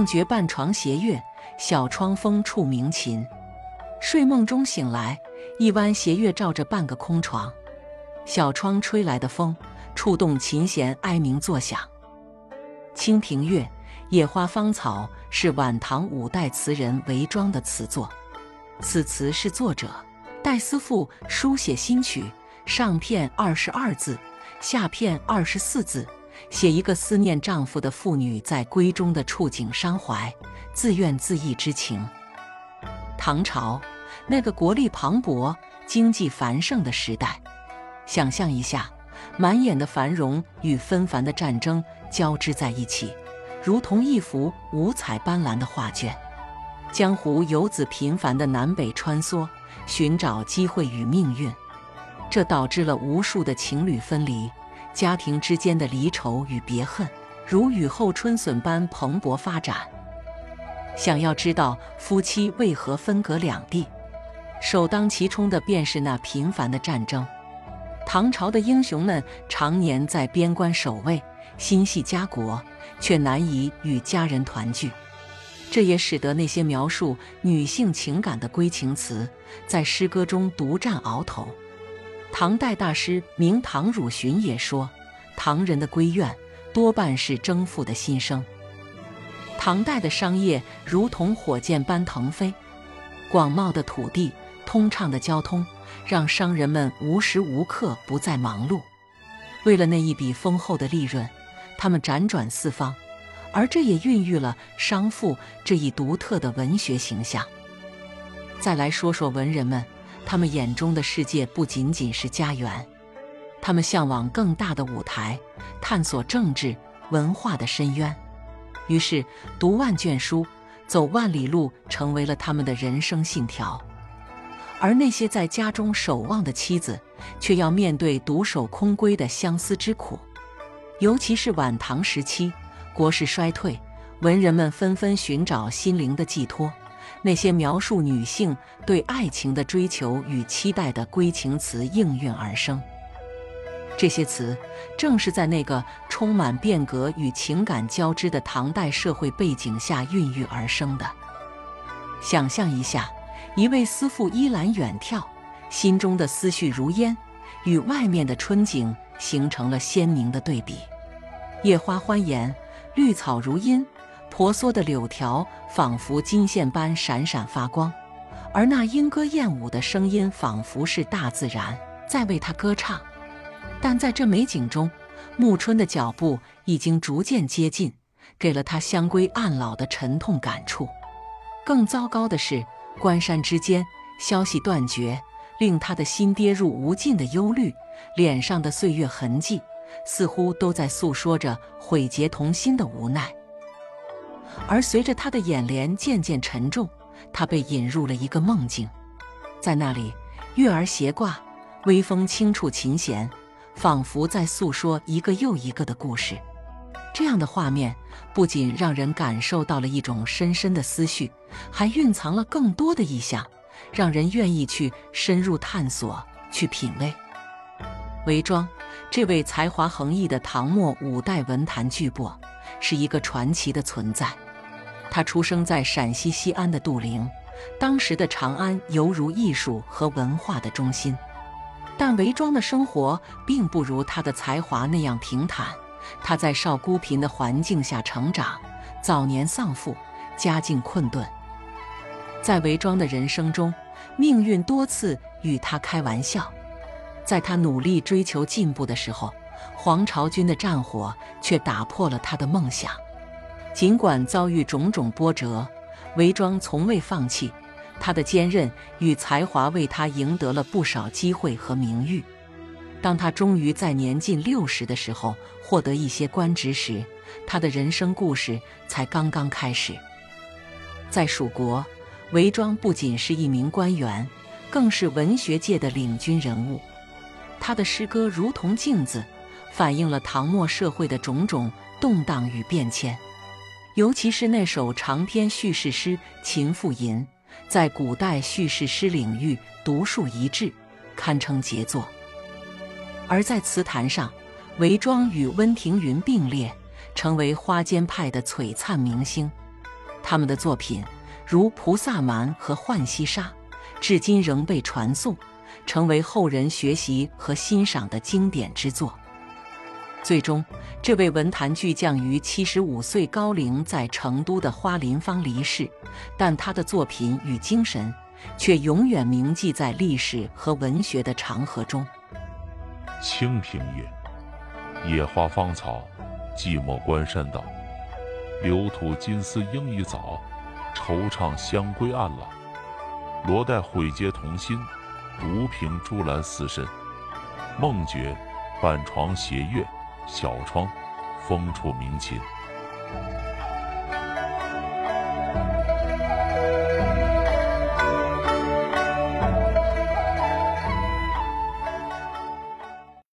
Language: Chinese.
梦觉半床斜月，小窗风触鸣琴。睡梦中醒来，一弯斜月照着半个空床，小窗吹来的风触动琴弦，哀鸣作响。《清平乐·野花芳草》是晚唐五代词人韦庄的词作，此词是作者戴思妇书写新曲，上片二十二字，下片二十四字，写一个思念丈夫的妇女在闺中的触景伤怀、自怨自艾之情。唐朝那个国力磅礴、经济繁盛的时代，想象一下，满眼的繁荣与纷繁的战争。交织在一起，如同一幅五彩斑斓的画卷。江湖游子频繁的南北穿梭，寻找机会与命运，这导致了无数的情侣分离，家庭之间的离愁与别恨，如雨后春笋般蓬勃发展。想要知道夫妻为何分隔两地，首当其冲的便是那频繁的战争。唐朝的英雄们常年在边关守卫。心系家国，却难以与家人团聚，这也使得那些描述女性情感的闺情词在诗歌中独占鳌头。唐代大师明唐汝询也说：“唐人的闺怨多半是征服的心声。”唐代的商业如同火箭般腾飞，广袤的土地、通畅的交通，让商人们无时无刻不在忙碌，为了那一笔丰厚的利润。他们辗转四方，而这也孕育了商妇这一独特的文学形象。再来说说文人们，他们眼中的世界不仅仅是家园，他们向往更大的舞台，探索政治文化的深渊。于是，读万卷书，走万里路，成为了他们的人生信条。而那些在家中守望的妻子，却要面对独守空闺的相思之苦。尤其是晚唐时期，国势衰退，文人们纷纷寻找心灵的寄托。那些描述女性对爱情的追求与期待的闺情词应运而生。这些词正是在那个充满变革与情感交织的唐代社会背景下孕育而生的。想象一下，一位思妇依栏远眺，心中的思绪如烟，与外面的春景形成了鲜明的对比。叶花欢颜，绿草如茵，婆娑的柳条仿佛金线般闪闪发光，而那莺歌燕舞的声音仿佛是大自然在为他歌唱。但在这美景中，暮春的脚步已经逐渐接近，给了他香归暗老的沉痛感触。更糟糕的是，关山之间消息断绝，令他的心跌入无尽的忧虑，脸上的岁月痕迹。似乎都在诉说着毁节同心的无奈，而随着他的眼帘渐渐沉重，他被引入了一个梦境，在那里，月儿斜挂，微风轻触琴弦，仿佛在诉说一个又一个的故事。这样的画面不仅让人感受到了一种深深的思绪，还蕴藏了更多的意象，让人愿意去深入探索、去品味。韦庄。这位才华横溢的唐末五代文坛巨擘，是一个传奇的存在。他出生在陕西西安的杜陵，当时的长安犹如艺术和文化的中心。但韦庄的生活并不如他的才华那样平坦。他在少孤贫的环境下成长，早年丧父，家境困顿。在韦庄的人生中，命运多次与他开玩笑。在他努力追求进步的时候，黄巢军的战火却打破了他的梦想。尽管遭遇种种波折，韦庄从未放弃。他的坚韧与才华为他赢得了不少机会和名誉。当他终于在年近六十的时候获得一些官职时，他的人生故事才刚刚开始。在蜀国，韦庄不仅是一名官员，更是文学界的领军人物。他的诗歌如同镜子，反映了唐末社会的种种动荡与变迁。尤其是那首长篇叙事诗《秦妇吟》，在古代叙事诗领域独树一帜，堪称杰作。而在词坛上，韦庄与温庭筠并列，成为花间派的璀璨明星。他们的作品如《菩萨蛮》和《浣溪沙》，至今仍被传颂，成为后人学习和欣赏的经典之作。最终，这位文坛巨匠于七十五岁高龄在成都的花林坊离世，但他的作品与精神却永远铭记在历史和文学的长河中。清平乐，野花芳草，寂寞关山道。流土金丝莺已早，惆怅香归暗老。罗带悔结同心，独凭朱兰四身。梦觉半床斜月，小窗风处鸣琴。